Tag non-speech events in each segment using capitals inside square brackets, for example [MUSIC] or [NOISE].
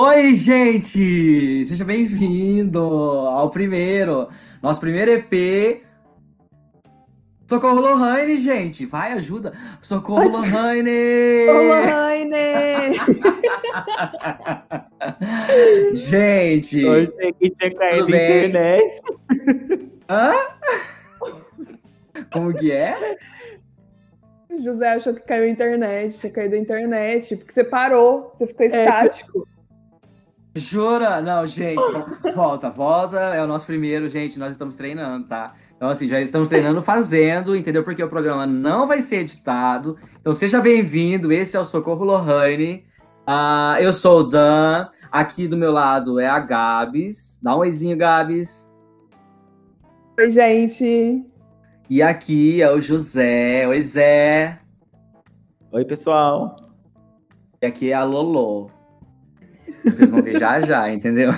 Oi, gente! Seja bem-vindo ao primeiro, nosso primeiro EP. Socorro Lohane, gente! Vai, ajuda! Socorro Lohane! Lohane! [LAUGHS] gente! Hoje que tinha caído na internet. Hã? Como que é? José achou que caiu a internet, tinha caído a internet, porque você parou, você ficou estático. É, Jura? Não, gente, volta, volta. É o nosso primeiro, gente. Nós estamos treinando, tá? Então, assim, já estamos treinando fazendo, entendeu? Porque o programa não vai ser editado. Então, seja bem-vindo. Esse é o Socorro Lohane. Uh, eu sou o Dan. Aqui do meu lado é a Gabs. Dá um oizinho, Gabs. Oi, gente. E aqui é o José. Oi, Zé. Oi, pessoal. E aqui é a Lolo. Vocês vão ver já já, entendeu?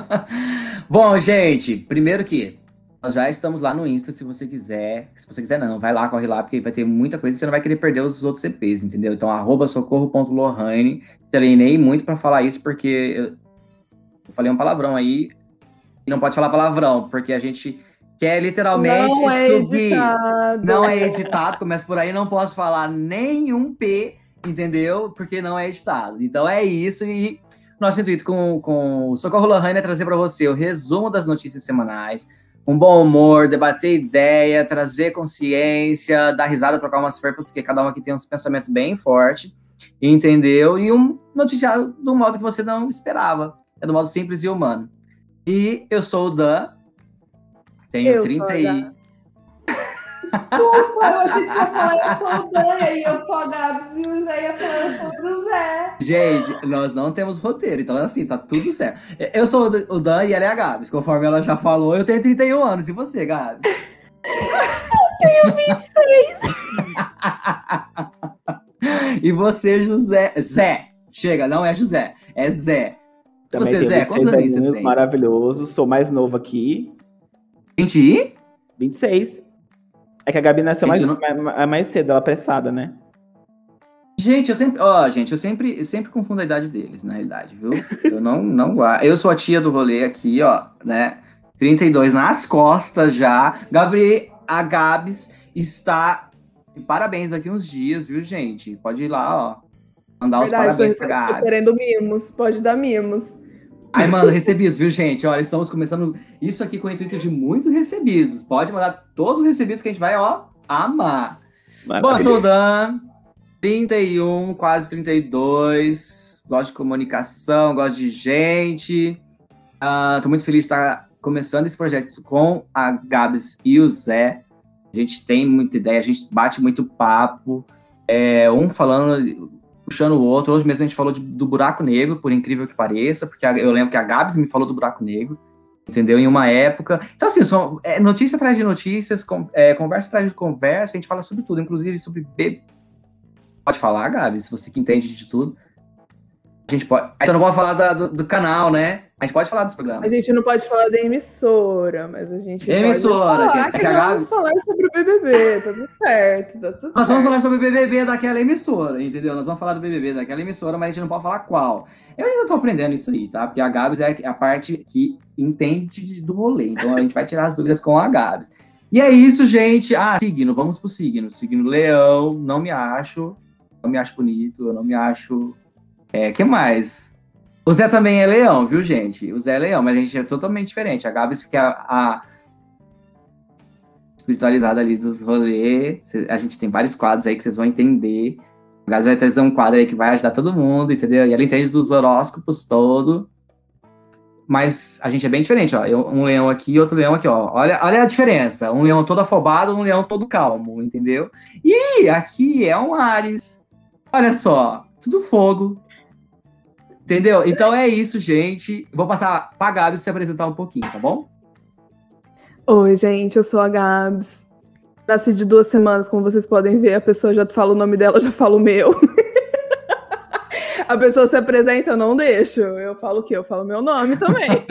[LAUGHS] Bom, gente, primeiro que nós já estamos lá no Insta, se você quiser. Se você quiser, não, vai lá, corre lá, porque vai ter muita coisa e você não vai querer perder os outros EPs, entendeu? Então, arroba socorro.lohane. Treinei muito para falar isso, porque eu, eu falei um palavrão aí. E não pode falar palavrão, porque a gente quer literalmente não é subir. Editado. Não é editado, começa por aí, não posso falar nenhum P, entendeu? Porque não é editado. Então é isso e nosso intuito com, com o Socorro Lohane é trazer para você o resumo das notícias semanais, um bom humor, debater ideia, trazer consciência, dar risada, trocar umas ferpas, porque cada um aqui tem uns pensamentos bem fortes, entendeu? E um noticiário do modo que você não esperava. É do modo simples e humano. E eu sou o Dan, tenho Eu 30 sou a e... Desculpa, eu achei que você ia falar eu sou o Dan, e eu sou a Gabs, e o Zé ia falar eu sou o Zé. Gente, nós não temos roteiro, então assim, tá tudo certo. Eu sou o Dan e ela é a Gabs, conforme ela já falou. Eu tenho 31 anos, e você, Gabs? Tenho 26. e você, José. Zé. Chega, não é José, é Zé. Também Você, Zé, 26 quantos anos você tem? Maravilhoso. Sou mais novo aqui. 20 e? 26. É que a Gabi nasceu mais, Gente, eu não- mais, mais cedo, ela é apressada, né? Gente, eu sempre. Ó, gente, eu sempre, eu sempre confundo a idade deles, na realidade, viu? Eu não, não guardo. Eu sou a tia do rolê aqui, ó, né? 32 nas costas já. Gabriel, a Gabs está. Parabéns daqui uns dias, viu, gente? Pode ir lá, ó. Mandar os Verdade, parabéns tô, pra Gabs. querendo mimos, pode dar mimos. Ai, mano, recebidos, viu, gente? Olha, estamos começando isso aqui com o intuito de muito recebidos. Pode mandar todos os recebidos que a gente vai, ó, amar. Bom, eu Maravilhoso. sou o Dan, 31, quase 32. Gosto de comunicação, gosto de gente. Ah, tô muito feliz de estar começando esse projeto com a Gabs e o Zé. A gente tem muita ideia, a gente bate muito papo. É, um falando, puxando o outro. Hoje mesmo a gente falou de- do buraco negro, por incrível que pareça, porque eu lembro que a Gabs me falou do buraco negro, entendeu? Em uma época. Então, assim, são, é, notícia atrás de notícias, con- é, conversa atrás de conversa, a gente fala sobre tudo, inclusive sobre. Pode falar, Gabs, você que entende de tudo. A gente pode. Gente não pode falar da- do, do canal, né? A gente pode falar dos A programas. gente não pode falar da emissora, mas a gente Emissora, gente, é que que a vamos falar sobre o BBB, tá tudo certo, tá tudo Nós vamos certo. falar sobre o BBB daquela emissora, entendeu? Nós vamos falar do BBB daquela emissora, mas a gente não pode falar qual. Eu ainda tô aprendendo isso aí, tá? Porque a Gabs é a parte que entende de- do rolê. Então a gente vai tirar as dúvidas com a Gabs. E é isso, gente. Ah, signo, vamos pro signo. Signo leão, não me acho. Não me acho bonito, eu não me acho. É, que mais? O Zé também é leão, viu, gente? O Zé é leão, mas a gente é totalmente diferente. A Gabs que é a, espiritualizada ali dos rolês. A gente tem vários quadros aí que vocês vão entender. A Gabs vai trazer um quadro aí que vai ajudar todo mundo, entendeu? E ela entende dos horóscopos todo. Mas a gente é bem diferente, ó. Eu- um leão aqui e outro leão aqui, ó. Olha, olha a diferença. Um leão todo afobado, um leão todo calmo, entendeu? E aqui é um Ares. Olha só, tudo fogo. Entendeu? Então é isso, gente. Vou passar pra Gabi se apresentar um pouquinho, tá bom? Oi, gente, eu sou a Gabs. Nasci de duas semanas, como vocês podem ver, a pessoa já fala o nome dela, já fala o meu. [LAUGHS] a pessoa se apresenta, eu não deixo. Eu falo o quê? Eu falo meu nome também. [LAUGHS]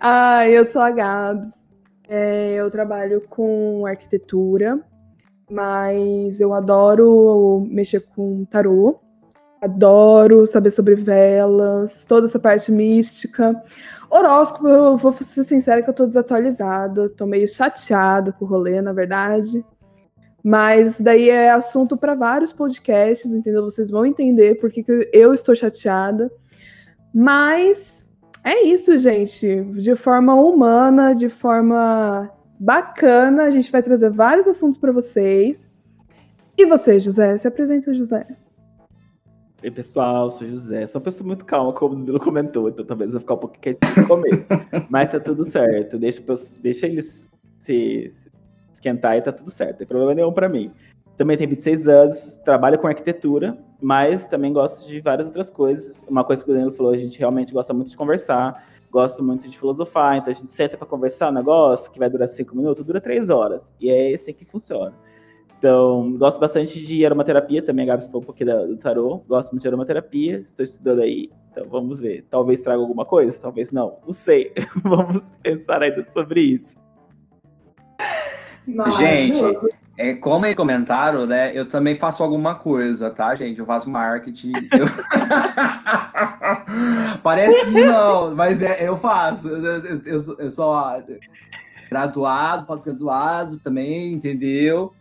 ah, eu sou a Gabs. É, eu trabalho com arquitetura, mas eu adoro mexer com tarô. Adoro saber sobre velas, toda essa parte mística. Horóscopo, eu vou ser sincera que eu tô desatualizada, tô meio chateada com o rolê, na verdade. Mas daí é assunto para vários podcasts, entendeu? Vocês vão entender por que, que eu estou chateada. Mas é isso, gente. De forma humana, de forma bacana, a gente vai trazer vários assuntos para vocês. E você, José? Se apresenta, José. Oi, pessoal, sou José. Sou uma pessoa muito calma, como o Danilo comentou, então talvez eu vou ficar um pouco quietinho no começo. [LAUGHS] Mas tá tudo certo. Deixa, deixa eles se, se esquentar e tá tudo certo. Não tem problema nenhum para mim. Também tenho 26 anos, trabalho com arquitetura, mas também gosto de várias outras coisas. Uma coisa que o Danilo falou, a gente realmente gosta muito de conversar, gosto muito de filosofar, então a gente senta para conversar um negócio que vai durar cinco minutos, dura três horas. E é assim que funciona. Então, gosto bastante de aromaterapia também, a Gabi falou um pouquinho do tarô. Gosto muito de aromaterapia, estou estudando aí, então vamos ver. Talvez traga alguma coisa, talvez não, não sei. [LAUGHS] vamos pensar ainda sobre isso. Gente, é, como eles comentaram, né? Eu também faço alguma coisa, tá, gente? Eu faço marketing. Eu... [LAUGHS] Parece que não, mas é, eu faço. Eu, eu, eu, eu sou graduado, pós-graduado também, entendeu?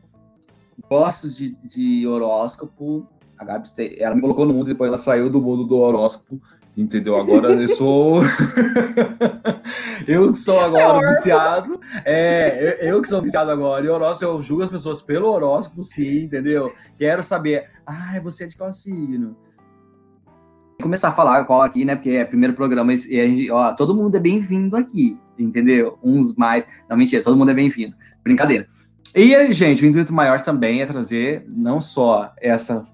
Gosto de, de horóscopo. A Gabi, ela me colocou no mundo, depois ela saiu do mundo do horóscopo. Entendeu? Agora eu sou. [LAUGHS] eu que sou agora é viciado. É, eu, eu, que sou viciado agora. E horóscopo, eu julgo as pessoas pelo horóscopo, sim, entendeu? Quero saber. Ah, você é de qual signo? Começar a falar qual aqui, né? Porque é primeiro programa e a gente, ó, todo mundo é bem-vindo aqui, entendeu? Uns mais. Não, mentira, todo mundo é bem-vindo. Brincadeira. E, gente, o intuito maior também é trazer não só essa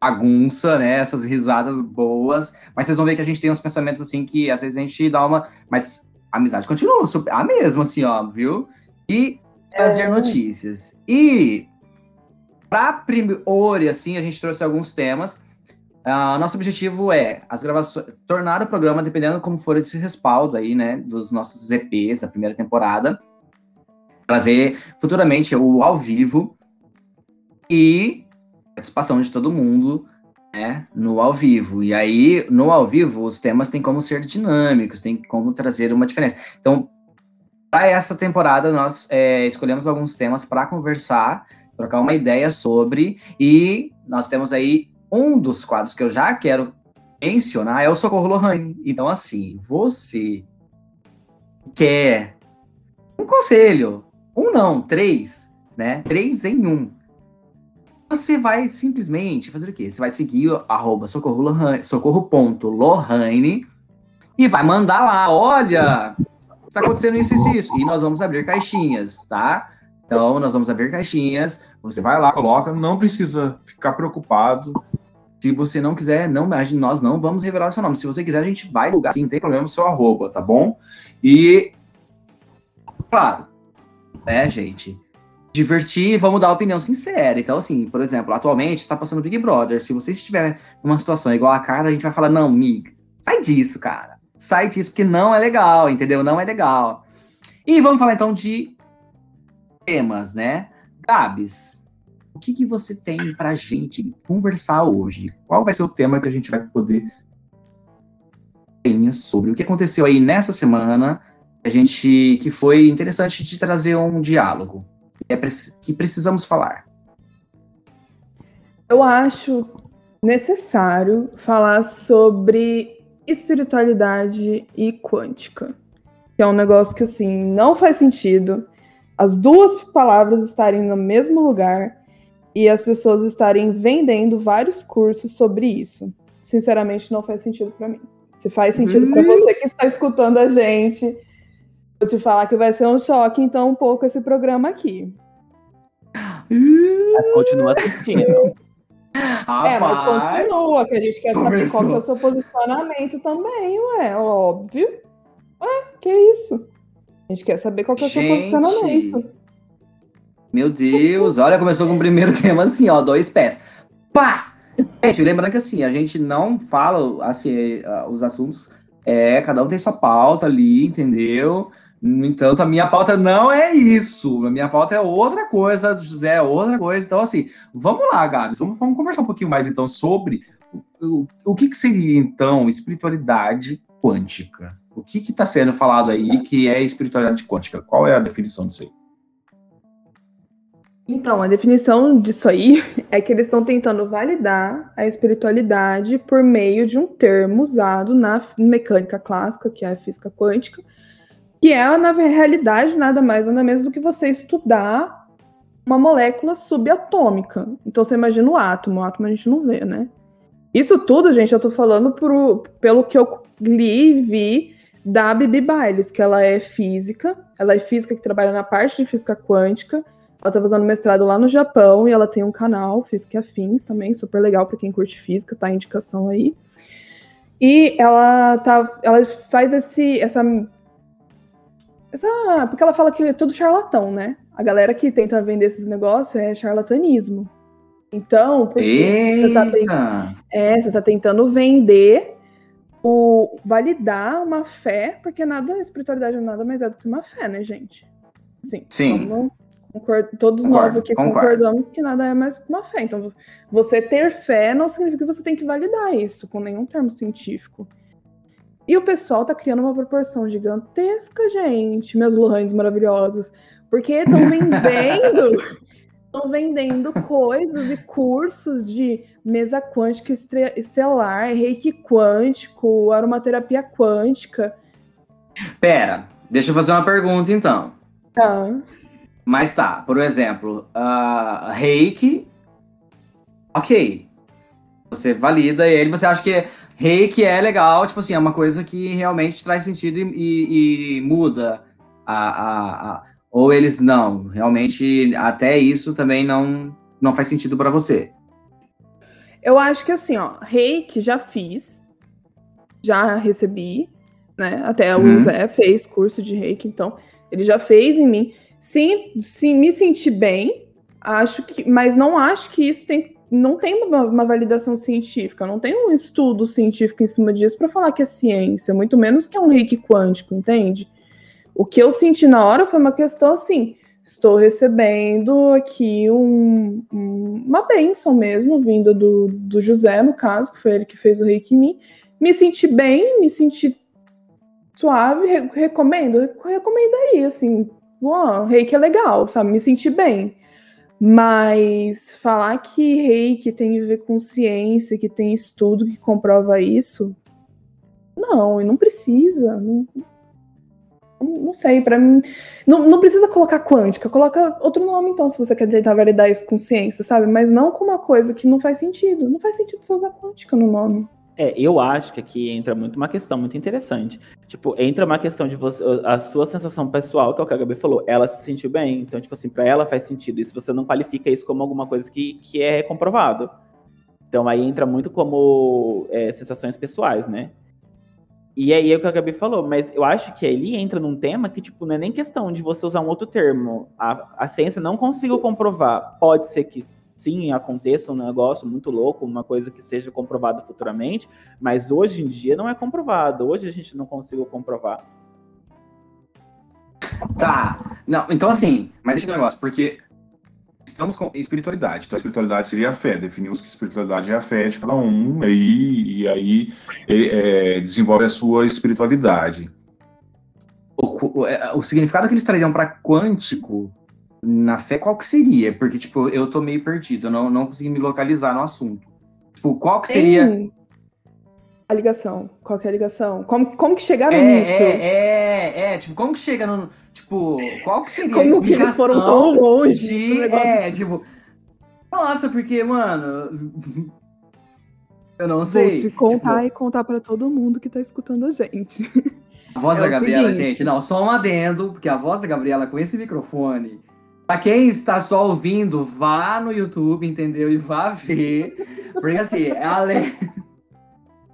bagunça, né? Essas risadas boas. Mas vocês vão ver que a gente tem uns pensamentos assim que às vezes a gente dá uma. Mas a amizade continua a mesma, assim, ó, viu? E trazer é. notícias. E para priori, assim, a gente trouxe alguns temas. Uh, nosso objetivo é as gravações, tornar o programa, dependendo como for esse respaldo aí, né, dos nossos EPs da primeira temporada, trazer futuramente o ao vivo e participação de todo mundo né, no ao vivo. E aí, no ao vivo, os temas têm como ser dinâmicos, tem como trazer uma diferença. Então, para essa temporada, nós é, escolhemos alguns temas para conversar, trocar uma ideia sobre, e nós temos aí um dos quadros que eu já quero mencionar é o Socorro Lohane. Então, assim, você quer um conselho, um não, três, né? Três em um você vai simplesmente fazer o quê? Você vai seguir arroba socorro.lohane socorro e vai mandar lá, olha, está acontecendo isso, isso, isso. E nós vamos abrir caixinhas, tá? Então, nós vamos abrir caixinhas, você vai lá, coloca, não precisa ficar preocupado. Se você não quiser, não, nós não vamos revelar o seu nome. Se você quiser, a gente vai lugar, sim, não tem problema o seu arroba, tá bom? E, claro, né, gente? divertir vamos dar opinião sincera. Então, assim, por exemplo, atualmente está passando Big Brother. Se você estiver numa situação igual a cara, a gente vai falar: não, Mig, sai disso, cara. Sai disso, porque não é legal, entendeu? Não é legal. E vamos falar então de temas, né? Gabs, o que, que você tem pra gente conversar hoje? Qual vai ser o tema que a gente vai poder sobre o que aconteceu aí nessa semana, a gente que foi interessante de trazer um diálogo é que precisamos falar? Eu acho necessário falar sobre espiritualidade e quântica, que é um negócio que assim não faz sentido as duas palavras estarem no mesmo lugar e as pessoas estarem vendendo vários cursos sobre isso. Sinceramente, não faz sentido para mim. Se faz sentido para você que está escutando a gente, Vou te falar que vai ser um choque, então, um pouco esse programa aqui. Mas continua assistindo. [LAUGHS] é, mas continua, que a gente quer saber qual que é o seu posicionamento também, ué, óbvio. Ué, que isso? A gente quer saber qual que é o seu posicionamento. Meu Deus, olha, começou com o primeiro [LAUGHS] tema assim, ó, dois pés. Pá! Gente, lembrando que assim, a gente não fala assim, os assuntos, é, cada um tem sua pauta ali, entendeu? No entanto, a minha pauta não é isso. A minha pauta é outra coisa, José é outra coisa. Então, assim, vamos lá, Gabs, vamos, vamos conversar um pouquinho mais, então, sobre o, o que, que seria, então, espiritualidade quântica? O que está sendo falado aí que é espiritualidade quântica? Qual é a definição disso aí? Então, a definição disso aí [LAUGHS] é que eles estão tentando validar a espiritualidade por meio de um termo usado na mecânica clássica, que é a física quântica, que é, na realidade, nada mais, nada menos do que você estudar uma molécula subatômica. Então, você imagina o átomo, o átomo a gente não vê, né? Isso tudo, gente, eu tô falando pro, pelo que eu li e vi da Bibi Biles, que ela é física, ela é física que trabalha na parte de física quântica, ela tá fazendo mestrado lá no Japão e ela tem um canal, Física e Afins também, super legal para quem curte física, tá a indicação aí. E ela tá, ela faz esse essa essa, porque ela fala que é tudo charlatão, né? A galera que tenta vender esses negócios é charlatanismo. Então, você tá, é, você tá tentando vender o validar uma fé, porque nada, espiritualidade nada mais é do que uma fé, né, gente? Sim. Sim. Vamos, todos concordo, nós aqui concordo. concordamos que nada é mais que uma fé. Então, você ter fé não significa que você tem que validar isso com nenhum termo científico. E o pessoal tá criando uma proporção gigantesca, gente, minhas Lohans maravilhosas, porque estão [LAUGHS] vendendo, estão vendendo coisas e cursos de mesa quântica estelar, reiki quântico, aromaterapia quântica. Pera, deixa eu fazer uma pergunta então. Tá. Mas tá, por exemplo, uh, reiki, ok. Você valida ele, você acha que reiki é legal, tipo assim, é uma coisa que realmente traz sentido e, e, e muda a, a, a, Ou eles não, realmente até isso também não, não faz sentido para você. Eu acho que assim, ó, reiki já fiz, já recebi, né? Até uhum. o Zé fez curso de reiki, então ele já fez em mim. Sim, sim, me senti bem, acho que, mas não acho que isso tem, não tem uma, uma validação científica, não tem um estudo científico em cima disso para falar que é ciência, muito menos que é um reiki quântico, entende? O que eu senti na hora foi uma questão assim, estou recebendo aqui um, um, uma bênção mesmo, vinda do, do José, no caso, que foi ele que fez o reiki em mim, me senti bem, me senti suave, re recomendo, recomendaria, assim, Uau, reiki é legal, sabe? Me senti bem. Mas falar que reiki tem a ver com ciência, que tem estudo que comprova isso, não, e não precisa. Não, não sei, para mim. Não, não precisa colocar quântica, coloca outro nome então, se você quer tentar validar isso com ciência, sabe? Mas não com uma coisa que não faz sentido. Não faz sentido você usar quântica no nome. É, eu acho que aqui entra muito uma questão muito interessante. Tipo, entra uma questão de você, a sua sensação pessoal, que é o que a Gabi falou, ela se sentiu bem, então, tipo assim, para ela faz sentido. E se você não qualifica isso como alguma coisa que, que é comprovado. Então aí entra muito como é, sensações pessoais, né? E aí é o que a Gabi falou, mas eu acho que ele entra num tema que, tipo, não é nem questão de você usar um outro termo. A, a ciência não conseguiu comprovar. Pode ser que sim, aconteça um negócio muito louco, uma coisa que seja comprovada futuramente, mas hoje em dia não é comprovado. Hoje a gente não conseguiu comprovar. Tá. Não, então assim, mas esse negócio, porque estamos com espiritualidade. Então a espiritualidade seria a fé. Definimos que espiritualidade é a fé de cada um, e, e aí é, desenvolve a sua espiritualidade. O, o, é, o significado que eles trariam para quântico na fé, qual que seria? Porque, tipo, eu tô meio perdido, eu não, não consegui me localizar no assunto. Tipo, qual que seria... Tem a ligação? Qual que é a ligação? Como, como que chegaram é, nisso? É, é, é, tipo, como que chega no... Tipo, qual que seria como a que eles foram tão longe de, É, tipo... Nossa, porque, mano... Eu não sei. Vou te contar tipo... e contar para todo mundo que tá escutando a gente. A voz é da Gabriela, seguinte. gente, não, só um adendo, porque a voz da Gabriela com esse microfone Pra quem está só ouvindo, vá no YouTube, entendeu? E vá ver. Porque assim, é além.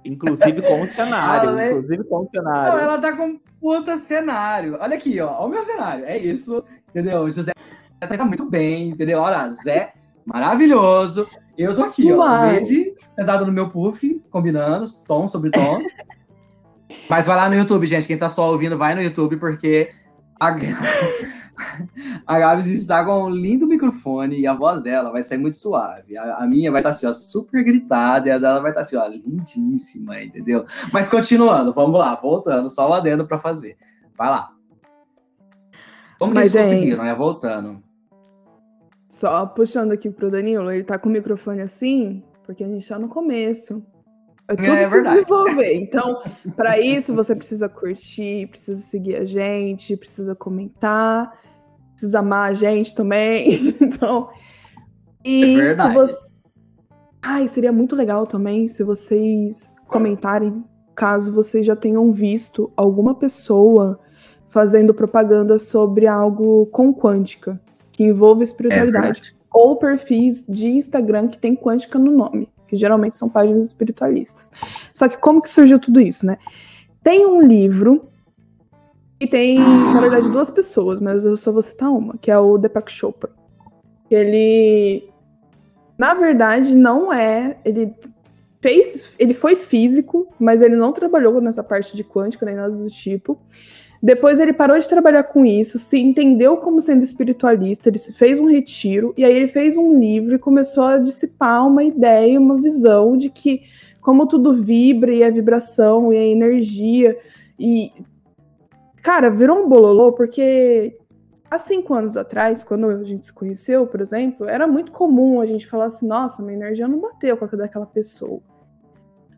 Inclusive com o cenário. Ale... Inclusive com o cenário. Não, ela tá com puta cenário. Olha aqui, ó. Olha o meu cenário. É isso. Entendeu? O José tá muito bem, entendeu? Olha, Zé, maravilhoso. Eu tô aqui, ó. Verde, sentado no meu puff, combinando, tons sobre tons. Mas vai lá no YouTube, gente. Quem tá só ouvindo, vai no YouTube, porque A, a Gabs está com um lindo microfone e a voz dela vai sair muito suave. A, a minha vai estar assim, ó, super gritada e a dela vai estar assim, ó, lindíssima, entendeu? Mas continuando, vamos lá, voltando, só lá dentro para fazer. Vai lá. Como que Mas, eles gente- conseguiram, né? Voltando. Só puxando aqui pro Danilo, ele tá com o microfone assim, porque a gente tá no começo. É tudo É se desenvolver. Então, para isso, você precisa curtir, precisa seguir a gente, precisa comentar, precisa amar a gente também. [LAUGHS] Então, e É verdade. se você. Ai, seria muito legal também se vocês comentarem, caso vocês já tenham visto alguma pessoa fazendo propaganda sobre algo com quântica, que envolve É espiritualidade verdade. ou perfis de Instagram que tem quântica no nome, que geralmente são páginas espiritualistas. Só que como que surgiu tudo isso, né? Tem um livro e tem, na verdade, duas pessoas, mas eu só vou citar uma, que é o Deepak Chopra. Ele, na verdade, não é, ele fez, ele foi físico, mas ele não trabalhou nessa parte de quântica nem nada do tipo. Depois ele parou de trabalhar com isso, se entendeu como sendo espiritualista, ele fez um retiro e aí ele fez um livro e começou a dissipar uma ideia, uma visão de que como tudo vibra e a vibração e a energia e cara, virou um bololô porque há cinco anos atrás, quando a gente se conheceu, por exemplo, era muito comum a gente falar assim, nossa, minha energia não bateu com a daquela pessoa.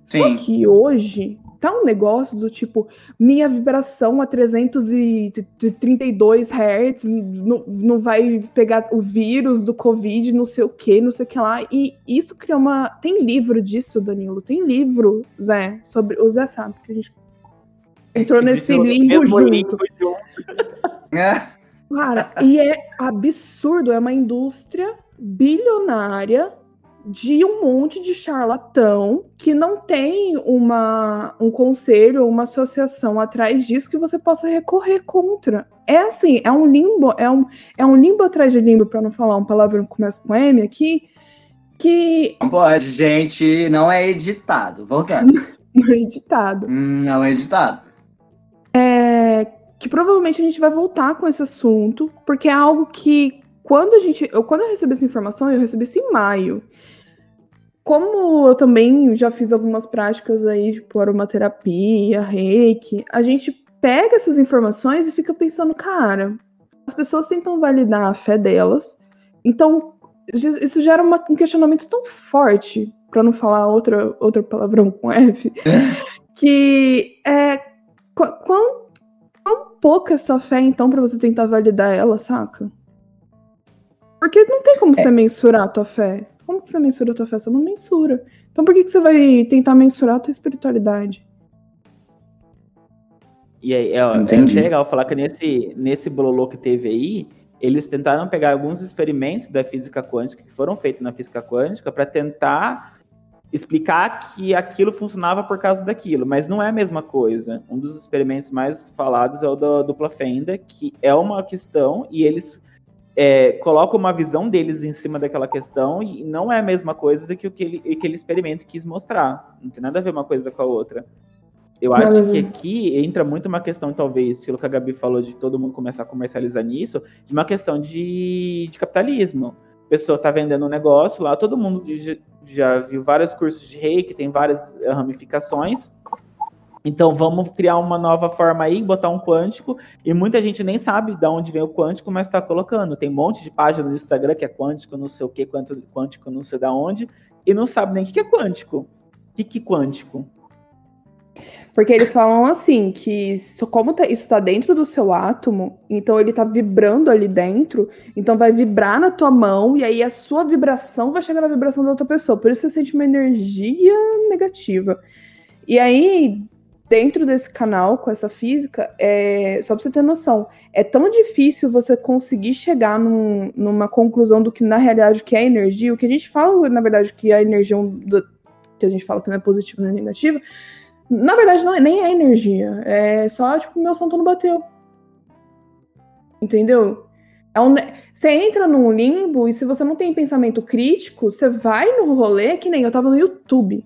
Só Sim. que hoje tá um negócio do tipo, minha vibração a 332 Hz não, não vai pegar o vírus do Covid, não sei o que, não sei o que lá. E isso cria uma. Tem livro disso, Danilo? Tem livro, Zé, sobre. O Zé sabe que a gente entrou nesse junto. limbo junto. [LAUGHS] É. Cara, e é absurdo, é uma indústria bilionária de um monte de charlatão que não tem uma, um conselho ou uma associação atrás disso que você possa recorrer contra. É assim, é um limbo, é um, é um limbo atrás de limbo, para não falar um palavrão que começa com M aqui, que Não pode, gente, não é editado. Voltando. [LAUGHS] não é editado. Hum, não é editado. é, que provavelmente a gente vai voltar com esse assunto, porque é algo que quando a gente, eu, quando eu recebi essa informação, eu recebi isso em maio. Como eu também já fiz algumas práticas aí, tipo aromaterapia, reiki, a gente pega essas informações e fica pensando, cara, as pessoas tentam validar a fé delas, então isso gera uma- um questionamento tão forte, para não falar outra, outra palavrão com F, [LAUGHS] que é qu- quão, quão pouca é sua fé, então, pra você tentar validar ela, saca? Porque não tem como você mensurar a tua fé. Como que você mensura a tua fé? Você não mensura. Então por que, que você vai tentar mensurar a tua espiritualidade? E aí, é, ó, é legal falar que nesse, nesse bololô que teve aí, eles tentaram pegar alguns experimentos da física quântica que foram feitos na física quântica para tentar explicar que aquilo funcionava por causa daquilo, mas não é a mesma coisa. Um dos experimentos mais falados é o da dupla fenda, que é uma questão e eles é, colocam uma visão deles em cima daquela questão e não é a mesma coisa do que o que ele- aquele experimento quis mostrar. Não tem nada a ver uma coisa com a outra. Eu acho a que ver. aqui entra muito uma questão, talvez, pelo que a Gabi falou, de todo mundo começar a comercializar nisso, de uma questão de, de capitalismo. A pessoa tá vendendo um negócio lá, todo mundo já, já viu vários cursos de reiki, tem várias ramificações. Então vamos criar uma nova forma aí, botar um quântico, e muita gente nem sabe de onde vem o quântico, mas tá colocando. Tem um monte de página no Instagram que é quântico, não sei o que, quântico não sei da onde, e não sabe nem o que é quântico. O que é quântico? Porque eles falam assim, que isso, como tá- isso tá dentro do seu átomo, então ele tá vibrando ali dentro, então vai vibrar na tua mão, e aí a sua vibração vai chegar na vibração da outra pessoa. Por isso você sente uma energia negativa. E aí, dentro desse canal, com essa física, é, só pra você ter noção, é tão difícil você conseguir chegar num- numa conclusão do que na realidade que é energia. O que a gente fala, na verdade, que a energia é do- que a gente fala que não é positiva nem negativa, na verdade, não é, nem é energia. É só, tipo, meu santo não bateu. Entendeu? É um você entra num limbo e se você não tem pensamento crítico, você vai no rolê que nem eu tava no YouTube.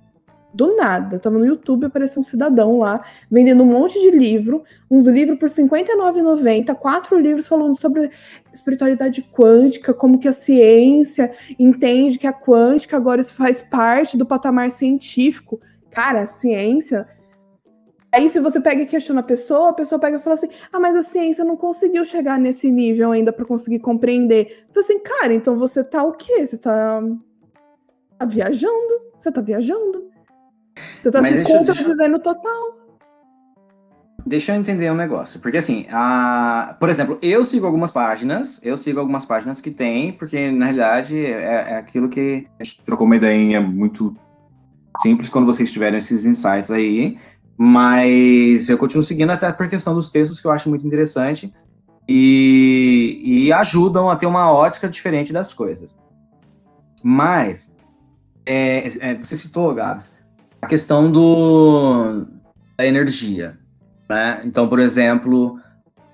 Do nada, tava no YouTube, apareceu um cidadão lá, vendendo um monte de livro, uns livros por R$ 59,90, quatro livros falando sobre espiritualidade quântica, como que a ciência entende que a quântica agora faz parte do patamar científico. Cara, a ciência Aí, se você pega e questiona a pessoa, a pessoa pega e fala assim: ah, mas a ciência não conseguiu chegar nesse nível ainda para conseguir compreender. Fala assim, cara, então você tá o quê? Você tá, tá viajando? Você tá viajando? Você tá mas se contradizendo deixa... total. Deixa eu entender um negócio, porque assim, a... por exemplo, eu sigo algumas páginas, eu sigo algumas páginas que tem, porque na realidade é, é aquilo que a gente trocou uma ideia muito simples quando vocês tiverem esses insights aí, mas eu continuo seguindo até por questão dos textos que eu acho muito interessante e, e ajudam a ter uma ótica diferente das coisas. Mas, é, é, você citou, Gabs, a questão do, da energia. Né? Então, por exemplo,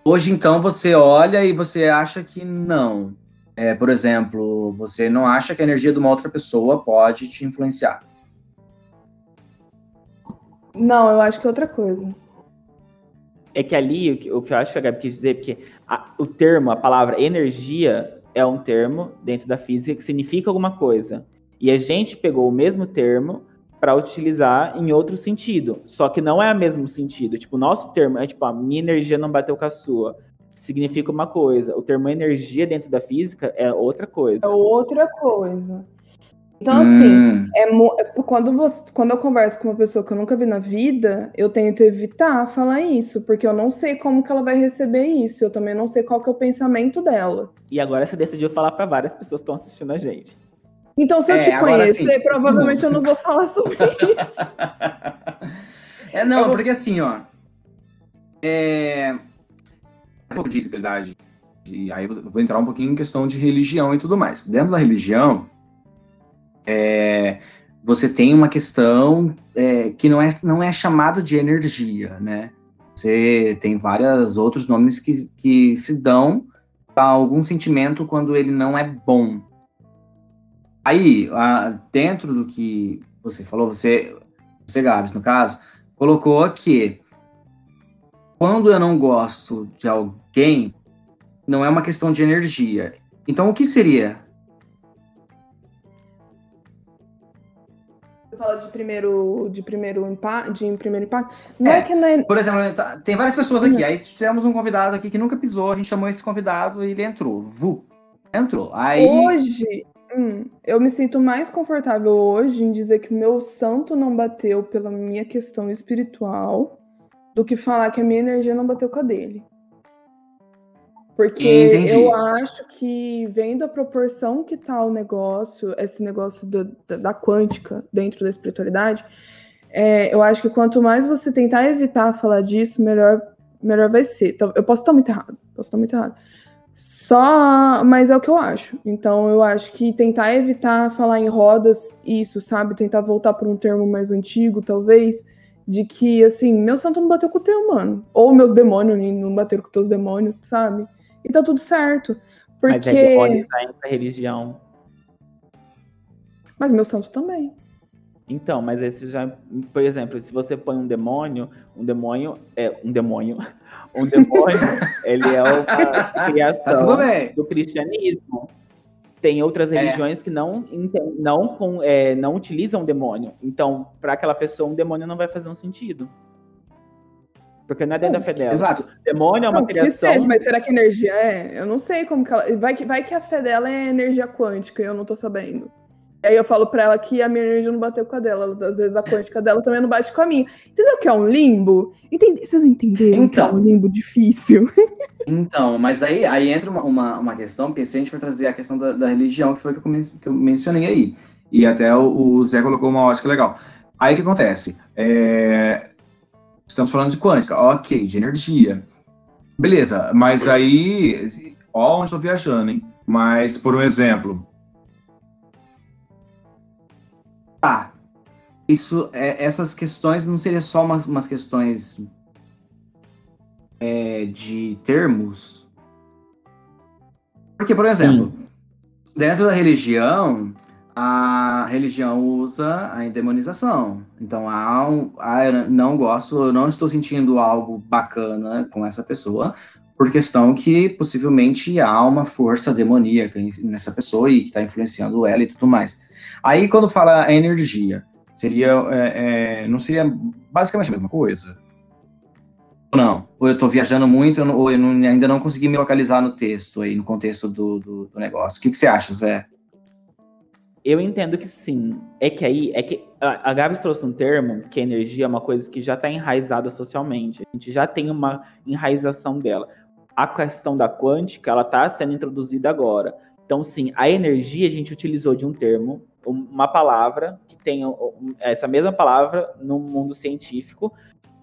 hoje então você olha e você acha que não. É, por exemplo, você não acha que a energia de uma outra pessoa pode te influenciar. Não, eu acho que é outra coisa. É que ali, o que, o que eu acho que a Gabi quis dizer, porque a, o termo, a palavra energia, é um termo dentro da física que significa alguma coisa. E a gente pegou o mesmo termo para utilizar em outro sentido. Só que não é o mesmo sentido. Tipo, o nosso termo é tipo, a minha energia não bateu com a sua. Significa uma coisa. O termo energia dentro da física é outra coisa. É outra coisa. Então, assim, hum. é, é, quando, você, quando eu converso com uma pessoa que eu nunca vi na vida, eu tento evitar falar isso, porque eu não sei como que ela vai receber isso, eu também não sei qual que é o pensamento dela. E agora você decidiu falar para várias pessoas que estão assistindo a gente. Então, se eu é, te conhecer, provavelmente eu não vou falar sobre [LAUGHS] isso. é, não, vou... porque assim, ó. É. De verdade. E aí eu vou entrar um pouquinho em questão de religião e tudo mais. Dentro da religião, é, você tem uma questão é, que não é, não é chamado de energia, né? Você tem vários outros nomes que, que se dão para algum sentimento quando ele não é bom. Aí, dentro do que você falou, você, você, Gabs, no caso, colocou que quando eu não gosto de alguém, não é uma questão de energia. Então, o que seria Você fala de primeiro, de primeiro impacto, de primeiro impacto. Não é, é que não é... Por exemplo, tá, tem várias pessoas aqui. Aí tivemos um convidado aqui que nunca pisou, a gente chamou esse convidado e ele entrou. Vu. Entrou. Aí... Hoje, hum, eu me sinto mais confortável hoje em dizer que meu santo não bateu pela minha questão espiritual do que falar que a minha energia não bateu com a dele. Porque Entendi. eu acho que, vendo a proporção que tá o negócio, esse negócio do, da, da, quântica dentro da espiritualidade, é, eu acho que quanto mais você tentar evitar falar disso, melhor, melhor vai ser. Então, eu posso estar muito errado, posso estar muito errado. Só, mas é o que eu acho. Então, eu acho que tentar evitar falar em rodas, isso, sabe? Tentar voltar para um termo mais antigo, talvez, de que, assim, meu santo não bateu com o teu, mano. Ou meus demônios não bateram com os teus demônios, sabe? e tá tudo certo. Porque... Mas é demônio tá indo pra religião. Mas meu santo também. Então, mas esse já, por exemplo, se você põe um demônio, um demônio é um demônio, [LAUGHS] um demônio, ele é uma [LAUGHS] criação tá do cristianismo. Tem outras é. religiões que não não com, é, não utilizam o demônio. Então, para aquela pessoa, um demônio não vai fazer um sentido. Porque não é dentro não, da fé dela. Exato. Demônio é uma não, criação. Que seja, mas será que energia é? Eu não sei como que ela. Vai que, vai que a fé dela é energia quântica e eu não tô sabendo. E aí eu falo pra ela que a minha energia não bateu com a dela. Às vezes a quântica dela também não bate com a minha. Entendeu que é um limbo? Entendi. Vocês entenderam então, que é um então. limbo difícil? [LAUGHS] Então, mas aí, aí entra uma, uma, uma, questão, porque se a gente for trazer a questão da, da religião, que foi que eu, que eu mencionei aí. E até o, o Zé colocou uma ótica legal. Aí o que acontece? É, Estamos falando de quântica, ok, de energia. Beleza, mas aí. Ó, onde estou viajando, hein? Mas, por um exemplo. Tá. Isso, é, essas questões não seriam só umas, umas questões é, de termos? Porque, por exemplo, Sim. dentro da religião, a religião usa a endemonização. Então, não gosto, eu não estou sentindo algo bacana com essa pessoa, por questão que possivelmente há uma força demoníaca nessa pessoa e que está influenciando ela e tudo mais. Aí, quando fala energia, seria, é, é, não seria basicamente a mesma coisa? Não, ou eu estou viajando muito, ou eu não, ainda não consegui me localizar no texto aí, no contexto do, do, do negócio. O que, que você acha, Zé? Eu entendo que sim. É que aí, é que a, a Gabs trouxe um termo que a energia é uma coisa que já está enraizada socialmente. A gente já tem uma enraização dela. A questão da quântica, ela está sendo introduzida agora. Então, sim, a energia a gente utilizou de um termo, uma palavra que tem essa mesma palavra no mundo científico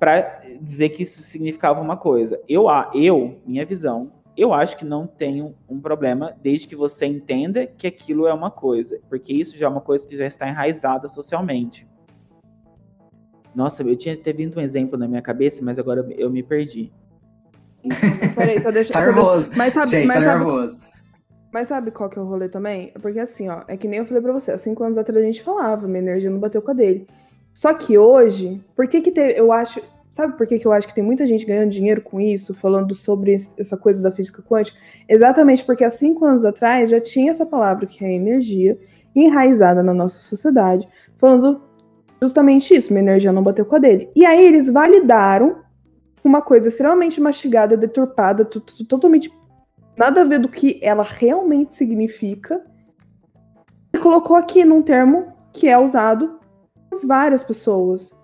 para dizer que isso significava uma coisa. Eu, eu, minha visão, eu acho que não tem um problema desde que você entenda que aquilo é uma coisa, porque isso já é uma coisa que já está enraizada socialmente. Nossa, eu tinha ter vindo um exemplo na minha cabeça, mas agora eu me perdi. Mas, peraí, só deixa, [LAUGHS] tá nervoso. Mas sabe, Gente, mas tá sabe, nervoso. mas sabe qual que é o rolê também? Porque assim, ó, é que nem eu falei pra você, há cinco anos atrás a gente falava, minha energia não bateu com a dele. Só que hoje, por que que teve, eu acho, Sabe por que, que eu acho que tem muita gente ganhando dinheiro com isso, falando sobre essa coisa da física quântica? Exatamente porque há cinco anos atrás já tinha essa palavra que é energia enraizada na nossa sociedade, falando justamente isso, minha energia não bateu com a dele. E aí eles validaram uma coisa extremamente mastigada, deturpada, totalmente nada a ver do que ela realmente significa, e colocou aqui num termo que é usado por várias pessoas.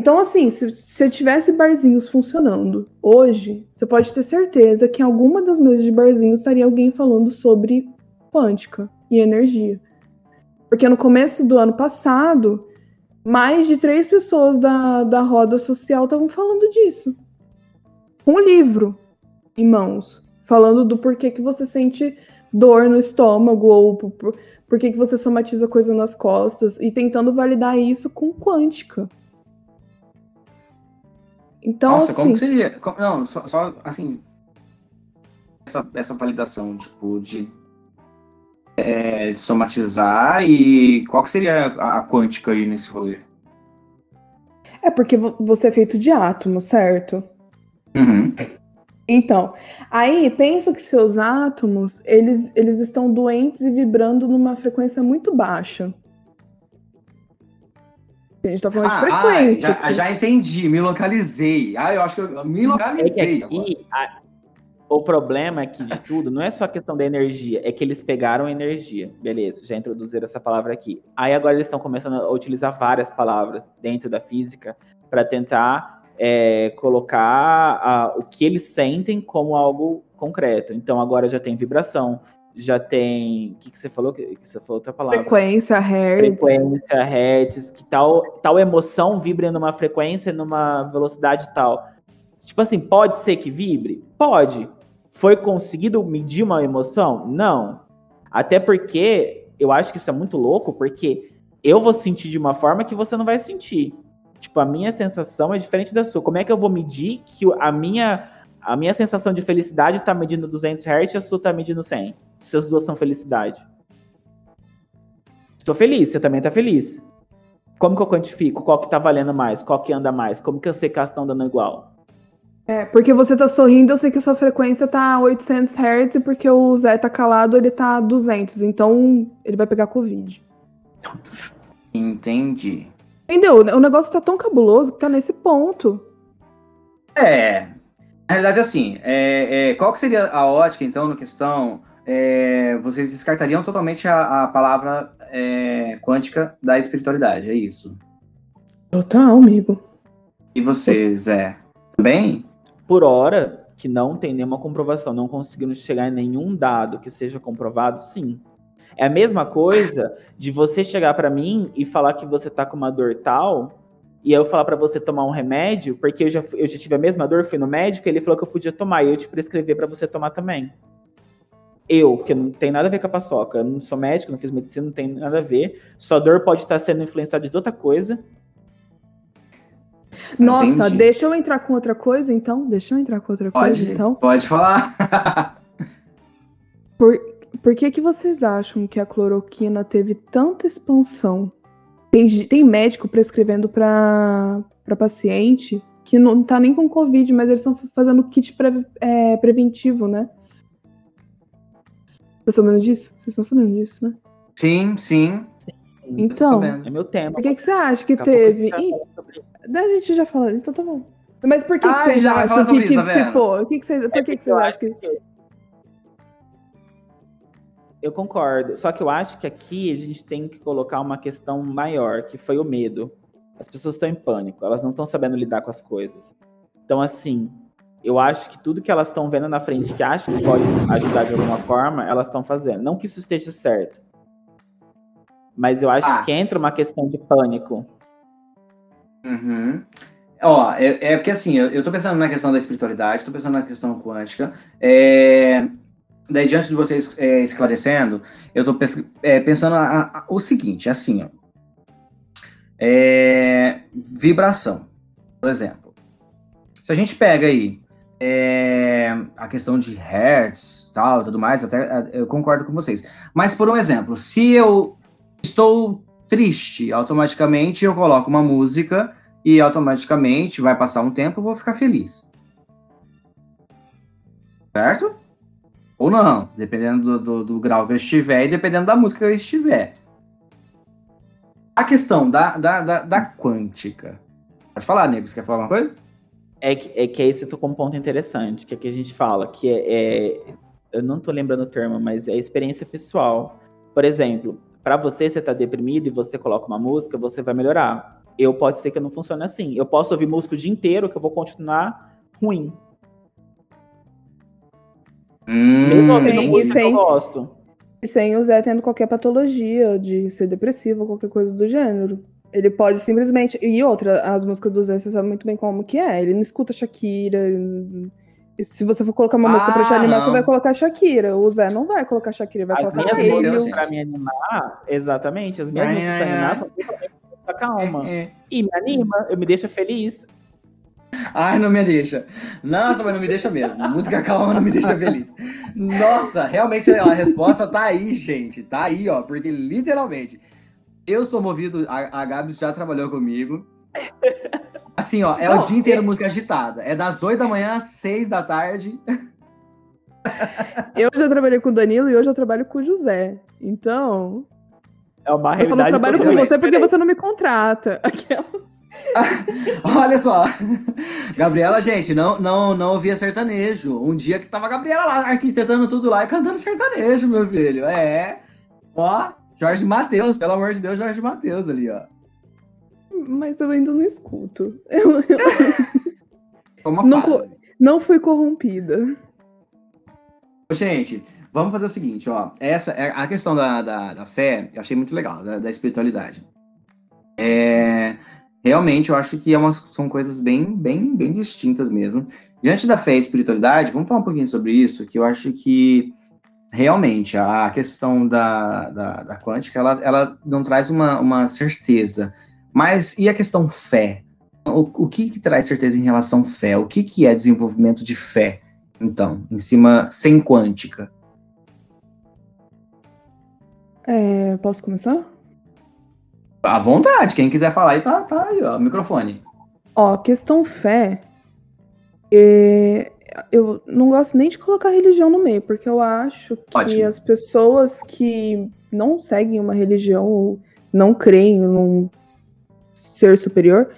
Então, assim, se você tivesse barzinhos funcionando hoje, você pode ter certeza que em alguma das mesas de barzinho estaria alguém falando sobre quântica e energia. Porque no começo do ano passado, mais de três pessoas da, da roda social estavam falando disso. Um livro em mãos, falando do porquê que você sente dor no estômago ou por, por, que, que você somatiza coisa nas costas e tentando validar isso com quântica. Então, Nossa, assim, como que seria? Não, só, só, assim. Essa, essa validação, tipo, de, é, de somatizar e qual que seria a, a quântica aí nesse rolê? é porque vo- você é feito de átomos, certo? Uhum. Então, aí pensa que seus átomos, eles, eles estão doentes e vibrando numa frequência muito baixa. A gente tá falando de Ah, frequência. ah, já, já entendi, me localizei. Ah, eu acho que eu me É que localizei. agora. aqui, a- o problema aqui de tudo não é só a questão da energia, é que eles pegaram a energia. Beleza, já introduziram essa palavra aqui. Aí agora eles estão começando a utilizar várias palavras dentro da física para tentar é, colocar a- o que eles sentem como algo concreto. Então agora já tem vibração, já tem. O que, que você falou? Que, que você falou outra palavra? Frequência, hertz. frequência, hertz, que tal, tal emoção vibra numa frequência, numa velocidade tal. Tipo assim, pode ser que vibre? Pode. Foi conseguido medir uma emoção? Não. Até porque eu acho que isso é muito louco, porque eu vou sentir de uma forma que você não vai sentir. Tipo, a minha sensação é diferente da sua. Como é que eu vou medir que a minha, a minha sensação de felicidade tá medindo 200 Hz e a sua tá medindo 100? Se as duas são felicidade. Tô feliz, você também tá feliz. Como que eu quantifico? Qual que tá valendo mais? Qual que anda mais? Como que eu sei que elas estão dando igual? É, porque você tá sorrindo, eu sei que a sua frequência tá 800 Hz e porque o Zé tá calado, ele tá 200. Então, ele vai pegar Covid. Entendi. Entendeu? O negócio tá tão cabuloso que tá nesse ponto. É. Na realidade, assim, é, é, qual que seria a ótica, então, na questão? É, vocês descartariam totalmente a, a palavra é, quântica da espiritualidade, é isso. Total, amigo. E vocês, é, também? Por hora, que não tem nenhuma comprovação, não conseguimos chegar em nenhum dado que seja comprovado, sim. É a mesma coisa de você chegar pra mim e falar que você tá com uma dor tal, e eu falar pra você tomar um remédio, porque eu já, eu já tive a mesma dor, fui no médico, ele falou que eu podia tomar, e eu te prescrever pra você tomar também. Eu, porque não tem nada a ver com a paçoca, eu não sou médico, não fiz medicina, não tem nada a ver. Sua dor pode estar sendo influenciada de outra coisa, Nossa, Entendi. deixa eu entrar com outra coisa, então? Deixa eu entrar com outra Pode, coisa, então? pode falar. [LAUGHS] Por- por que, que vocês acham que a cloroquina teve tanta expansão? Tem, tem médico prescrevendo para paciente que não tá nem com Covid, mas eles estão fazendo kit pre, é, preventivo, né? Vocês estão sabendo disso? Vocês estão sabendo disso, né? Sim, sim. Então, É meu tema. por que, que você acha que Daqui a pouco teve? a a gente já falou, então tá bom. Mas por que, que Ah, vocês já acham que, que dissipou? O que que vocês, por É que, que vocês eu acham que. que- Eu concordo. Só que eu acho que aqui a gente tem que colocar uma questão maior, que foi o medo. As pessoas estão em pânico, elas não estão sabendo lidar com as coisas. Então, assim, eu acho que tudo que elas estão vendo na frente, que acham que pode ajudar de alguma forma, elas estão fazendo. Não que isso esteja certo. Mas eu acho Ah. que entra uma questão de pânico. Uhum. Ó, é, é porque assim, eu, eu tô pensando na questão da espiritualidade, tô pensando na questão quântica. É, daí, diante de vocês é, esclarecendo, eu tô pes- é, pensando a- a- o seguinte, assim, ó. É, vibração, por exemplo. Se a gente pega aí é, a questão de hertz, tal, tudo mais, até eu concordo com vocês. Mas, por um exemplo, se eu estou triste, automaticamente eu coloco uma música e automaticamente vai passar um tempo eu vou ficar feliz. Certo? Ou não, dependendo do, do- do grau que eu estiver e dependendo da música que eu estiver. A questão da, da, da, da quântica. Pode falar, nego, você quer falar uma coisa? É que, é que aí você tocou um ponto interessante, que é que a gente fala, que é, é- eu não tô lembrando o termo, mas é experiência pessoal. Por exemplo, para você, você tá deprimido e você coloca uma música, você vai melhorar. Eu pode ser que não funcione assim. Eu posso ouvir música o dia inteiro que eu vou continuar ruim. Mesmo Hum, ouvindo Sim, música que sim. eu gosto. E sem o Zé tendo qualquer patologia de ser depressivo ou qualquer coisa do gênero. Ele pode simplesmente. E outra, as músicas do Zé, você sabe muito bem como que é. Ele não escuta Shakira. ele- se você for colocar uma música pra te Ah, animar, não. você vai colocar Shakira. O Zé não vai colocar Shakira, vai As colocar minhas músicas pra me animar, exatamente, as minhas Ai, músicas pra animar são totalmente calma. É, é. E me anima, eu me deixa feliz. Ai, não me deixa. Nossa, mas não me deixa mesmo. Música calma não me deixa feliz. Nossa, realmente a resposta tá aí, gente. Tá aí, ó. Porque literalmente, eu sou movido. A, a Gabs já trabalhou comigo. Assim, ó, é Não, o dia inteiro música agitada. É das 8 da manhã às 6 da tarde. Eu já trabalhei com o Danilo e hoje eu trabalho com o José. Então, É uma eu só não realidade trabalho com você porque você não me contrata. [LAUGHS] Aquela. [LAUGHS] Olha só. Gabriela, gente, não, não, não ouvia sertanejo. Um dia que tava a Gabriela lá arquitetando tudo lá e cantando sertanejo, meu filho. É. Ó, Jorge Matheus, pelo amor de Deus, Jorge Matheus ali, ó. Mas eu ainda não escuto. Eu, eu [LAUGHS] Não não fui corrompida. Gente, vamos fazer o seguinte, ó. Essa é a questão da, da, da fé, eu achei muito legal, da, da espiritualidade. É, realmente, eu acho que é uma, são coisas bem, bem, bem distintas mesmo. Diante da fé e espiritualidade, vamos falar um pouquinho sobre isso, que eu acho que realmente a questão da, da, da quântica, ela, ela não traz uma, uma certeza. Mas e a questão fé? O, o que, que traz certeza em relação à fé? O que, que é desenvolvimento de fé? Então, em cima, sem quântica. É, posso começar? À vontade, quem quiser falar aí, tá, tá aí, ó, o microfone. Ó, questão fé. é, eu não gosto nem de colocar religião no meio, porque eu acho que Ótimo. as pessoas que não seguem uma religião ou não creem num ser superior,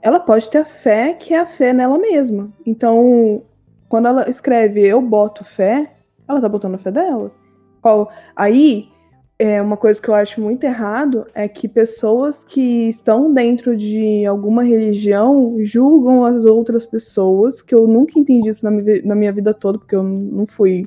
ela pode ter a fé que é a fé nela mesma. Então, quando ela escreve eu boto fé, ela tá botando a fé dela. Aí, é, uma coisa que eu acho muito errado é que pessoas que estão dentro de alguma religião julgam as outras pessoas, que eu nunca entendi isso na, na minha vida toda, porque eu não fui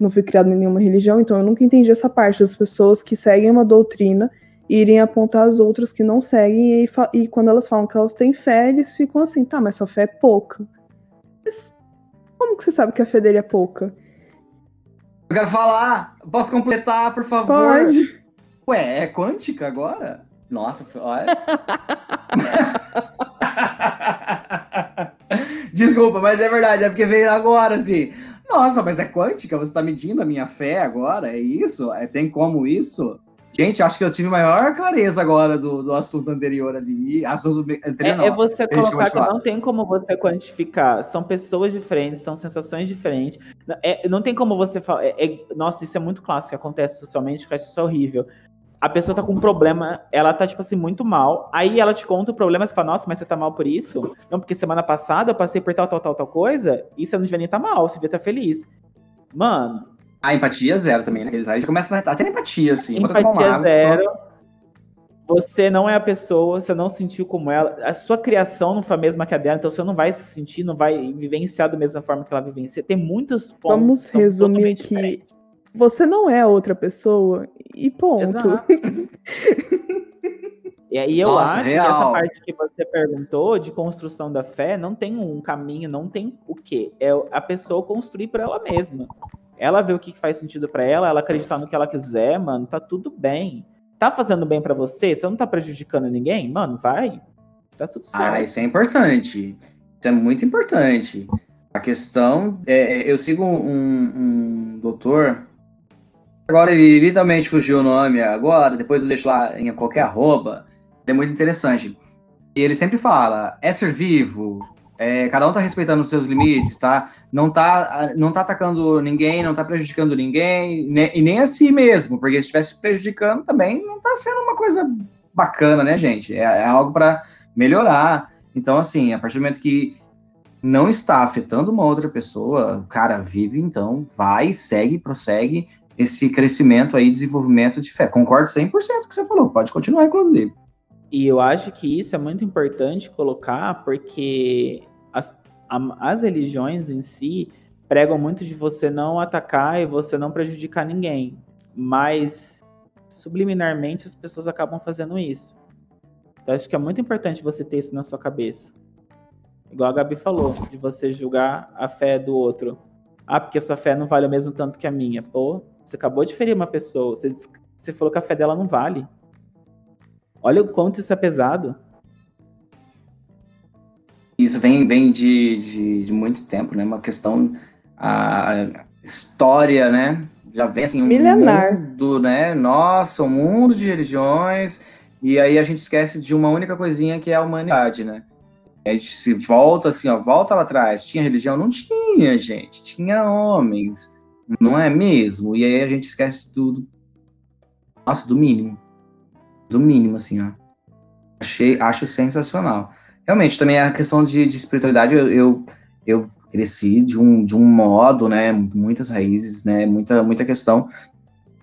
não fui criado em nenhuma religião, então eu nunca entendi essa parte das pessoas que seguem uma doutrina e irem apontar as outras que não seguem e, e quando elas falam que elas têm fé, eles ficam assim, tá, mas sua fé é pouca. Mas como que você sabe que a fé dele é pouca? Eu quero falar, posso completar, por favor? Pode. Ué, é quântica agora? Nossa, olha. [LAUGHS] Desculpa, mas é verdade, é porque veio agora, assim. Nossa, mas é quântica? Você está medindo a minha fé agora? É isso? É, tem como isso? Gente, acho que eu tive maior clareza agora do, do assunto anterior ali. Assunto anterior, é, não, é você colocar que não tem como você quantificar. São pessoas diferentes, são sensações diferentes. É, não tem como você falar. É, é, nossa, isso é muito clássico que acontece socialmente, que eu acho isso horrível. A pessoa tá com um problema, ela tá, tipo assim, muito mal. Aí ela te conta o problema, você fala, nossa, mas você tá mal por isso? Não, porque semana passada eu passei por tal, tal, tal, tal coisa, e você não devia nem estar tá mal, você devia estar tá feliz. Mano, a empatia zero também, né? Eles aí já começam a ter empatia, assim. Empatia zero. Você não é a pessoa, você não sentiu como ela. A sua criação não foi a mesma que a dela, então você não vai se sentir, não vai vivenciar da mesma forma que ela vivencia. Tem muitos pontos. Vamos resumir que diferentes. você não é outra pessoa e ponto. Exato. [LAUGHS] E aí eu Nossa, acho real. que essa parte que você perguntou de construção da fé não tem um caminho, não tem o quê? É a pessoa construir para ela mesma. Ela vê o que faz sentido para ela, ela acreditar no que ela quiser, mano, tá tudo bem. Tá fazendo bem para você? Você não tá prejudicando ninguém? Mano, vai. Tá tudo certo. Ah, isso é importante. Isso é muito importante. A questão é, é eu sigo um, um doutor. Agora ele literalmente fugiu o nome agora, depois eu deixo lá em qualquer arroba. É muito interessante. E ele sempre fala: é ser vivo, é, cada um tá respeitando os seus limites, tá? Não tá, não tá atacando ninguém, não tá prejudicando ninguém, ne, e nem a si mesmo, porque se estivesse prejudicando também não tá sendo uma coisa bacana, né, gente? É, é algo para melhorar. Então, assim, a partir do momento que não está afetando uma outra pessoa, cara vive, então vai, segue, prossegue esse crescimento aí, desenvolvimento de fé. Concordo 100% com o que você falou, pode continuar, inclusive. E eu acho que isso é muito importante colocar, porque as, a, as religiões em si pregam muito de você não atacar e você não prejudicar ninguém. Mas subliminarmente as pessoas acabam fazendo isso. Então acho que é muito importante você ter isso na sua cabeça. Igual a Gabi falou, de você julgar a fé do outro. Ah, porque a sua fé não vale o mesmo tanto que a minha. Pô, você acabou de ferir uma pessoa. Você, você falou que a fé dela não vale. Olha o quanto isso é pesado. Isso vem, vem de, de, de muito tempo, né? Uma questão. A história, né? Já vem assim. Um Milenar. Mundo, né? Nossa, um mundo de religiões. E aí a gente esquece de uma única coisinha que é a humanidade, né? A gente se volta assim, ó, volta lá atrás. Tinha religião? Não tinha, gente. Tinha homens. Não é mesmo? E aí a gente esquece tudo. Nossa, do mínimo do mínimo, assim, ó. Achei, acho sensacional. Realmente, também a questão de, de espiritualidade, eu, eu, eu, cresci de um, de um modo, né, muitas raízes, né, muita, muita questão,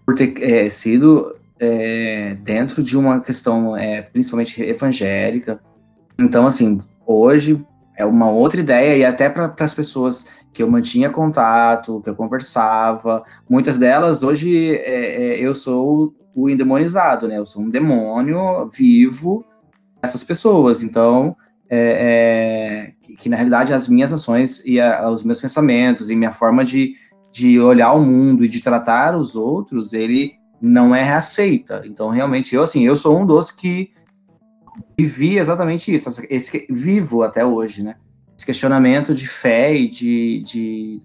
por ter é, sido é, dentro de uma questão, é, principalmente evangélica. Então, assim, hoje é uma outra ideia, e até para as pessoas que eu mantinha contato, que eu conversava, muitas delas hoje é, é, eu sou o endemonizado, né? Eu sou um demônio vivo essas pessoas. Então, é, é, que, que, na realidade as minhas ações e a, os meus pensamentos e minha forma de, de olhar o mundo e de tratar os outros, ele não é reaceita. Então, realmente, eu assim, eu sou um dos que vivi exatamente isso, esse vivo até hoje, né? Esse questionamento de fé e de, de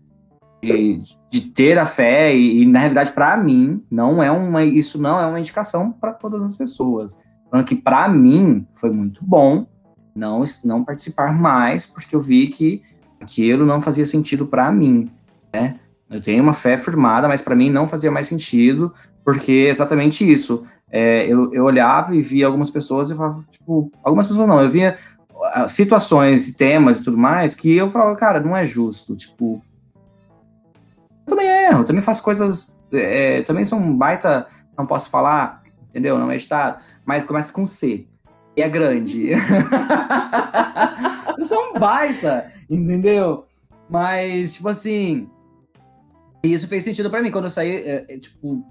de, ter a fé e, e na realidade para mim não é uma isso não é uma indicação para todas as pessoas. Falando que para mim foi muito bom não não participar mais porque eu vi que aquilo não fazia sentido para mim né? Eu tenho uma fé firmada mas para mim não fazia mais sentido porque é exatamente isso. É, eu, eu olhava e via algumas pessoas e falava tipo algumas pessoas não eu via ah, situações e temas e tudo mais que eu falava cara não é justo tipo também erro, também faço coisas, é, também sou um baita, não posso falar, entendeu? Não é estado, mas começa com C. E é grande. [LAUGHS] eu sou um baita, entendeu? Mas, tipo assim, isso fez sentido para mim. Quando eu saí, é, é, tipo,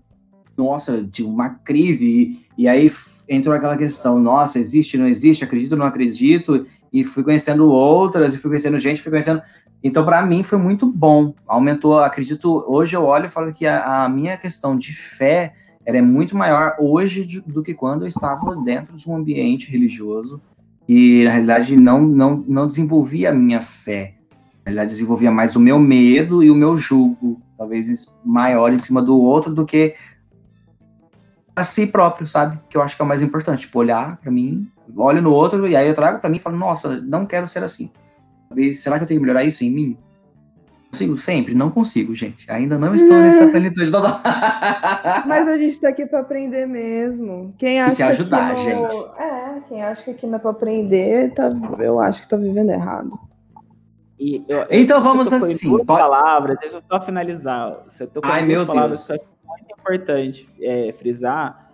nossa, de uma crise, e, e aí entrou aquela questão, nossa, existe, não existe, acredito, não acredito, e fui conhecendo outras, e fui conhecendo gente, fui conhecendo. Então, para mim, foi muito bom. Aumentou, acredito, hoje eu olho e falo que a, a minha questão de fé ela é muito maior hoje de, do que quando eu estava dentro de um ambiente religioso e, na realidade, não, não, não desenvolvia a minha fé. Ela desenvolvia mais o meu medo e o meu julgo, talvez maior em cima do outro do que a si próprio, sabe? Que eu acho que é o mais importante. Tipo, olhar para mim, olho no outro e aí eu trago para mim e falo, nossa, não quero ser assim. Será que eu tenho que melhorar isso em mim? Consigo sempre? Não consigo, gente. Ainda não [LAUGHS] estou nessa plenitude. [LAUGHS] Mas a gente tá aqui para aprender mesmo. Quem acha e se ajudar, que não... gente. É, quem acha que aqui não é pra aprender, tá... eu acho que tá vivendo errado. E eu, então vamos assim. Duas pode... palavras, deixa eu só finalizar. Você tocou Ai, duas meu palavras Deus. que é muito importante é, frisar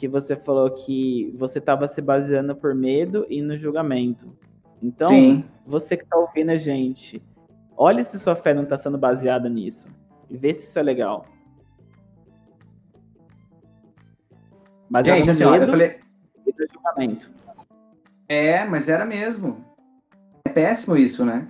que você falou que você estava se baseando por medo e no julgamento. Então, Sim. você que está ouvindo a gente, olhe se sua fé não está sendo baseada nisso. E vê se isso é legal. Baseado Gente, no assim, medo eu falei. julgamento. É, mas era mesmo. É péssimo isso, né?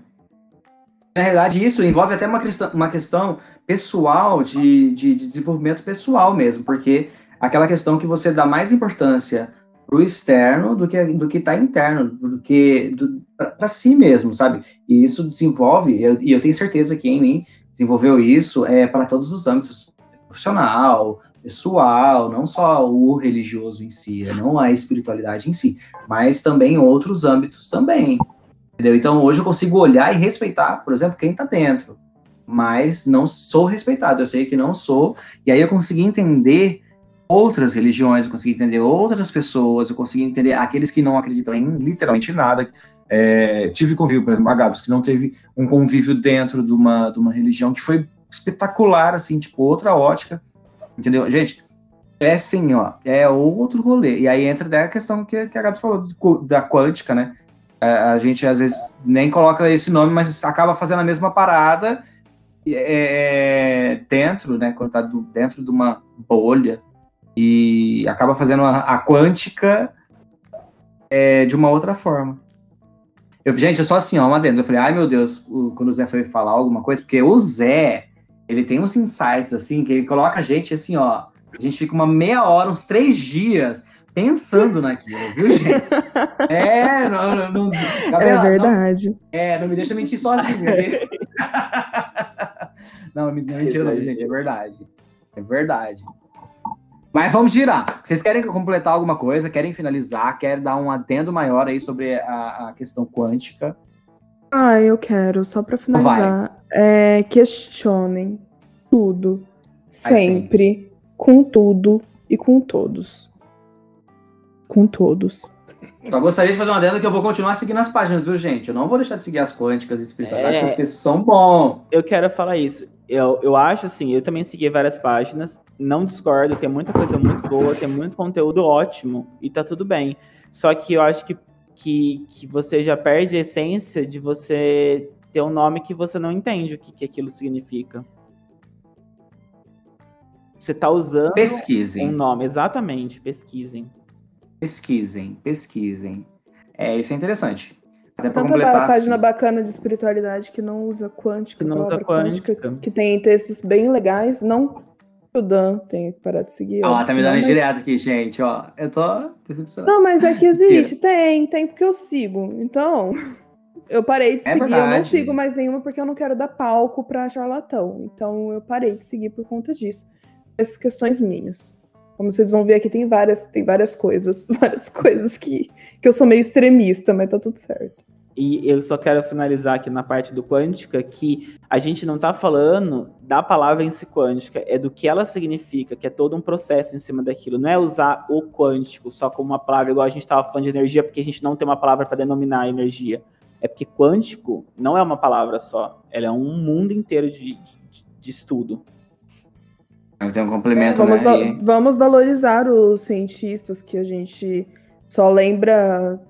Na realidade, isso envolve até uma questão, uma questão pessoal, de, de, de desenvolvimento pessoal mesmo, porque aquela questão que você dá mais importância pro externo do que do que está interno, do que para si mesmo, sabe? E isso desenvolve, e eu, e eu tenho certeza que em mim desenvolveu isso é para todos os âmbitos, profissional, pessoal, não só o religioso em si, não a espiritualidade em si, mas também outros âmbitos também. Entendeu? Então hoje eu consigo olhar e respeitar, por exemplo, quem está dentro, mas não sou respeitado, eu sei que não sou, e aí eu consegui entender outras religiões, eu consegui entender outras pessoas, eu consegui entender aqueles que não acreditam em literalmente nada. É, tive convívio, por exemplo, a Gabs, que não teve um convívio dentro de uma, de uma religião que foi espetacular, assim, tipo, outra ótica, entendeu? Gente, é assim, ó, é outro rolê. E aí entra até a questão que, que a Gabs falou da quântica, né? A, a gente às vezes nem coloca esse nome, mas acaba fazendo a mesma parada é, dentro, né? Quando tá do, dentro de uma bolha e acaba fazendo a, a quântica é, de uma outra forma. Eu, gente, eu sou assim, ó, uma dentro. Eu falei, ai meu Deus, o, quando o Zé foi falar alguma coisa, porque o Zé, ele tem uns insights assim, que ele coloca a gente assim, ó. A gente fica uma meia hora, uns três dias pensando [LAUGHS] naquilo, viu, gente? É, não, não, não Gabriela, é verdade. Não, é, não me deixa mentir sozinho. [LAUGHS] Não, não, mentira, não, gente, é verdade. É verdade. Mas vamos girar. Vocês querem completar alguma coisa? Querem finalizar? Querem dar um adendo maior aí sobre a, a questão quântica? Ah, eu quero, só para finalizar. É, questionem tudo, sempre, com tudo e com todos. Com todos. Só gostaria de fazer uma adendo que eu vou continuar seguindo as páginas, viu, gente? Eu não vou deixar de seguir as quânticas e espiritualidades, é... porque são bom. Eu quero falar isso. Eu, eu acho assim, eu também segui várias páginas, não discordo, tem muita coisa muito boa, tem muito conteúdo ótimo e tá tudo bem. Só que eu acho que, que, que você já perde a essência de você ter um nome que você não entende o que, que aquilo significa. Você tá usando pesquisem. um nome, exatamente, pesquisem. Pesquisem, pesquisem. É, isso é interessante. Até pra Tanta completar, página assim. bacana de espiritualidade que não usa quântica, que não usa quântica. quântica. que tem textos bem legais, não o Dan tem que parar de seguir. Ó, tá me dando mas... direto aqui, gente, ó. Eu tô decepcionado. Não, mas é que [LAUGHS] existe, tem, tem porque eu sigo. Então, [LAUGHS] eu parei de é seguir, verdade. eu não sigo mais nenhuma porque eu não quero dar palco pra charlatão. Então, eu parei de seguir por conta disso. Essas questões minhas. Como vocês vão ver aqui, tem várias, tem várias coisas, [LAUGHS] várias coisas que, que eu sou meio extremista, mas tá tudo certo. E eu só quero finalizar aqui na parte do quântica que a gente não está falando da palavra em si quântica, é do que ela significa, que é todo um processo em cima daquilo. Não é usar o quântico só como uma palavra, igual a gente estava falando de energia, porque a gente não tem uma palavra para denominar a energia. É porque quântico não é uma palavra só, ela é um mundo inteiro de, de, de estudo. Tem um complemento, é, vamos, né? va vamos valorizar os cientistas que a gente só lembra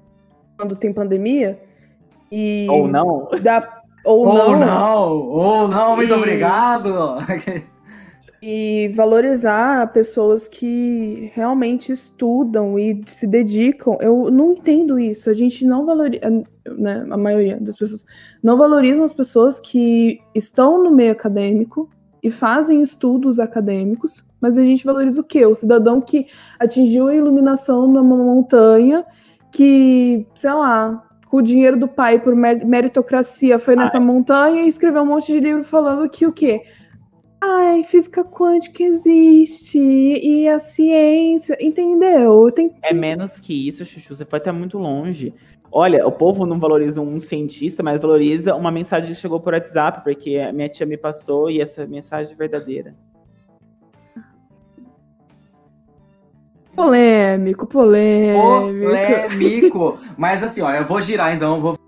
quando tem pandemia e ou não. Da, ou, ou não. não. Ou não, muito e, obrigado. e valorizar pessoas que realmente estudam e se dedicam. Eu não entendo isso. A gente não valoriza, né, a maioria das pessoas não valorizam as pessoas que estão no meio acadêmico e fazem estudos acadêmicos, mas a gente valoriza o quê? O cidadão que atingiu a iluminação numa montanha, que, sei lá, com o dinheiro do pai por meritocracia, foi nessa Ai. montanha e escreveu um monte de livro falando que o quê? Ai, física quântica existe e a ciência, entendeu? Tem... É menos que isso, Chuchu, você foi até muito longe. Olha, o povo não valoriza um cientista, mas valoriza uma mensagem que chegou por WhatsApp, porque a minha tia me passou e essa mensagem é verdadeira. Polêmico, polêmico. Polêmico. Mas assim, ó, eu vou girar então, vou